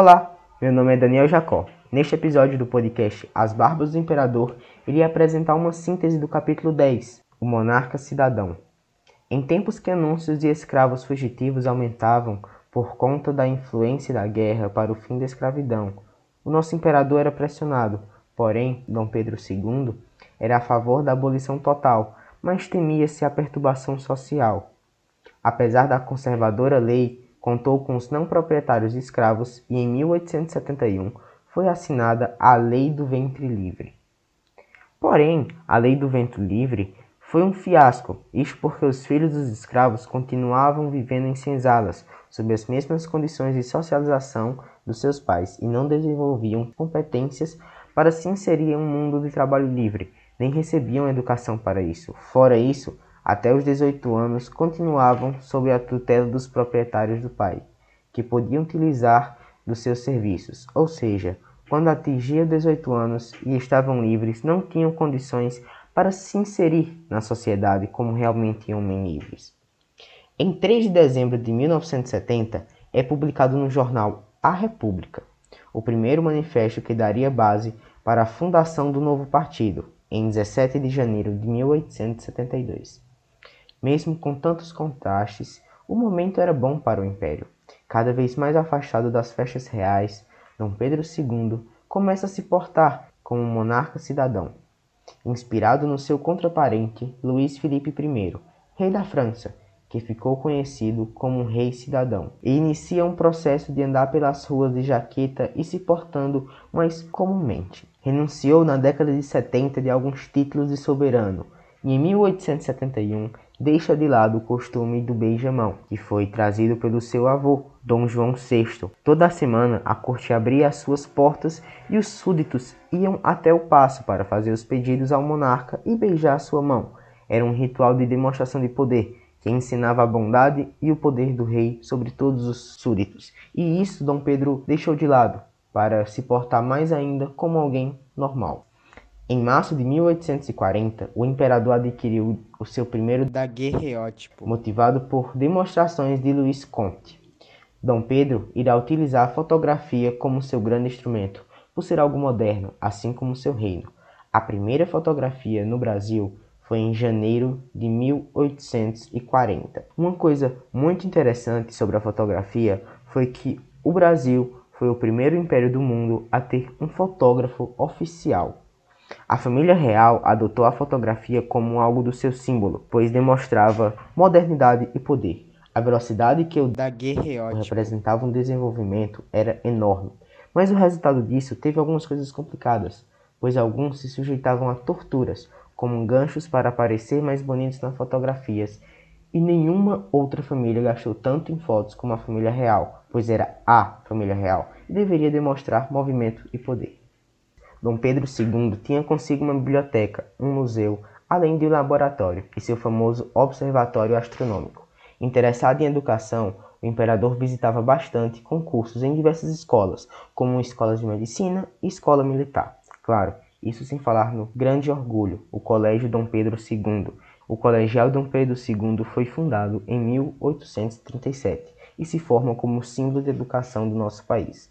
Olá, meu nome é Daniel Jacó. Neste episódio do podcast As Barbas do Imperador, irei apresentar uma síntese do capítulo 10, O Monarca Cidadão. Em tempos que anúncios de escravos fugitivos aumentavam por conta da influência da guerra para o fim da escravidão, o nosso imperador era pressionado, porém, Dom Pedro II era a favor da abolição total, mas temia-se a perturbação social. Apesar da conservadora lei, contou com os não proprietários escravos e em 1871 foi assinada a Lei do Ventre Livre. Porém, a Lei do Ventre Livre foi um fiasco, isto porque os filhos dos escravos continuavam vivendo em senzalas, sob as mesmas condições de socialização dos seus pais e não desenvolviam competências para se inserir em um mundo de trabalho livre, nem recebiam educação para isso. Fora isso, até os 18 anos continuavam sob a tutela dos proprietários do pai, que podiam utilizar dos seus serviços, ou seja, quando atingiam 18 anos e estavam livres, não tinham condições para se inserir na sociedade como realmente homens livres. Em 3 de dezembro de 1970, é publicado no jornal A República o primeiro manifesto que daria base para a fundação do novo partido, em 17 de janeiro de 1872. Mesmo com tantos contrastes, o momento era bom para o império. Cada vez mais afastado das festas reais, Dom Pedro II começa a se portar como um monarca cidadão, inspirado no seu contraparente Luís Felipe I, rei da França, que ficou conhecido como um rei cidadão, e inicia um processo de andar pelas ruas de jaqueta e se portando mais comumente. Renunciou na década de 70 de alguns títulos de soberano e em 1871 deixa de lado o costume do beijamão, que foi trazido pelo seu avô, Dom João VI. Toda semana a corte abria as suas portas e os súditos iam até o paço para fazer os pedidos ao monarca e beijar sua mão. Era um ritual de demonstração de poder que ensinava a bondade e o poder do rei sobre todos os súditos. E isso Dom Pedro deixou de lado para se portar mais ainda como alguém normal. Em março de 1840, o imperador adquiriu o seu primeiro daguerreótipo, motivado por demonstrações de Luiz Conte. Dom Pedro irá utilizar a fotografia como seu grande instrumento, por ser algo moderno, assim como seu reino. A primeira fotografia no Brasil foi em janeiro de 1840. Uma coisa muito interessante sobre a fotografia foi que o Brasil foi o primeiro império do mundo a ter um fotógrafo oficial. A família real adotou a fotografia como algo do seu símbolo, pois demonstrava modernidade e poder. A velocidade que o daguerreótipo representava um desenvolvimento era enorme, mas o resultado disso teve algumas coisas complicadas, pois alguns se sujeitavam a torturas, como ganchos para parecer mais bonitos nas fotografias, e nenhuma outra família gastou tanto em fotos como a família real, pois era a família real e deveria demonstrar movimento e poder. Dom Pedro II tinha consigo uma biblioteca, um museu, além de um laboratório e seu famoso observatório astronômico. Interessado em educação, o imperador visitava bastante concursos em diversas escolas, como escolas de medicina e escola militar. Claro, isso sem falar no grande orgulho, o Colégio Dom Pedro II. O Colegial Dom Pedro II foi fundado em 1837 e se forma como símbolo de educação do nosso país.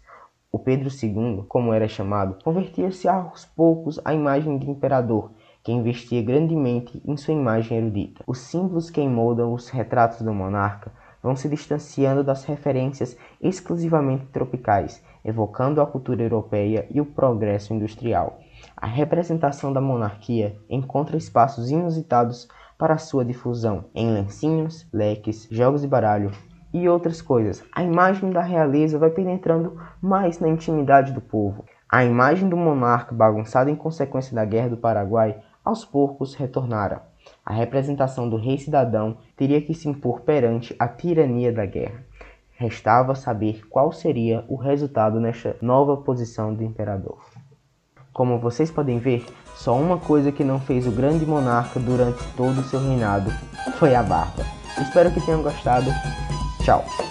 O Pedro II, como era chamado, convertia-se aos poucos à imagem de imperador, que investia grandemente em sua imagem erudita. Os símbolos que moldam os retratos do monarca vão se distanciando das referências exclusivamente tropicais, evocando a cultura europeia e o progresso industrial. A representação da monarquia encontra espaços inusitados para sua difusão em lencinhos, leques, jogos de baralho e outras coisas. A imagem da realeza vai penetrando mais na intimidade do povo. A imagem do monarca bagunçada em consequência da Guerra do Paraguai aos poucos retornara. A representação do rei cidadão teria que se impor perante a tirania da guerra. Restava saber qual seria o resultado nesta nova posição do imperador. Como vocês podem ver, só uma coisa que não fez o grande monarca durante todo o seu reinado foi a barba. Espero que tenham gostado. Tchau!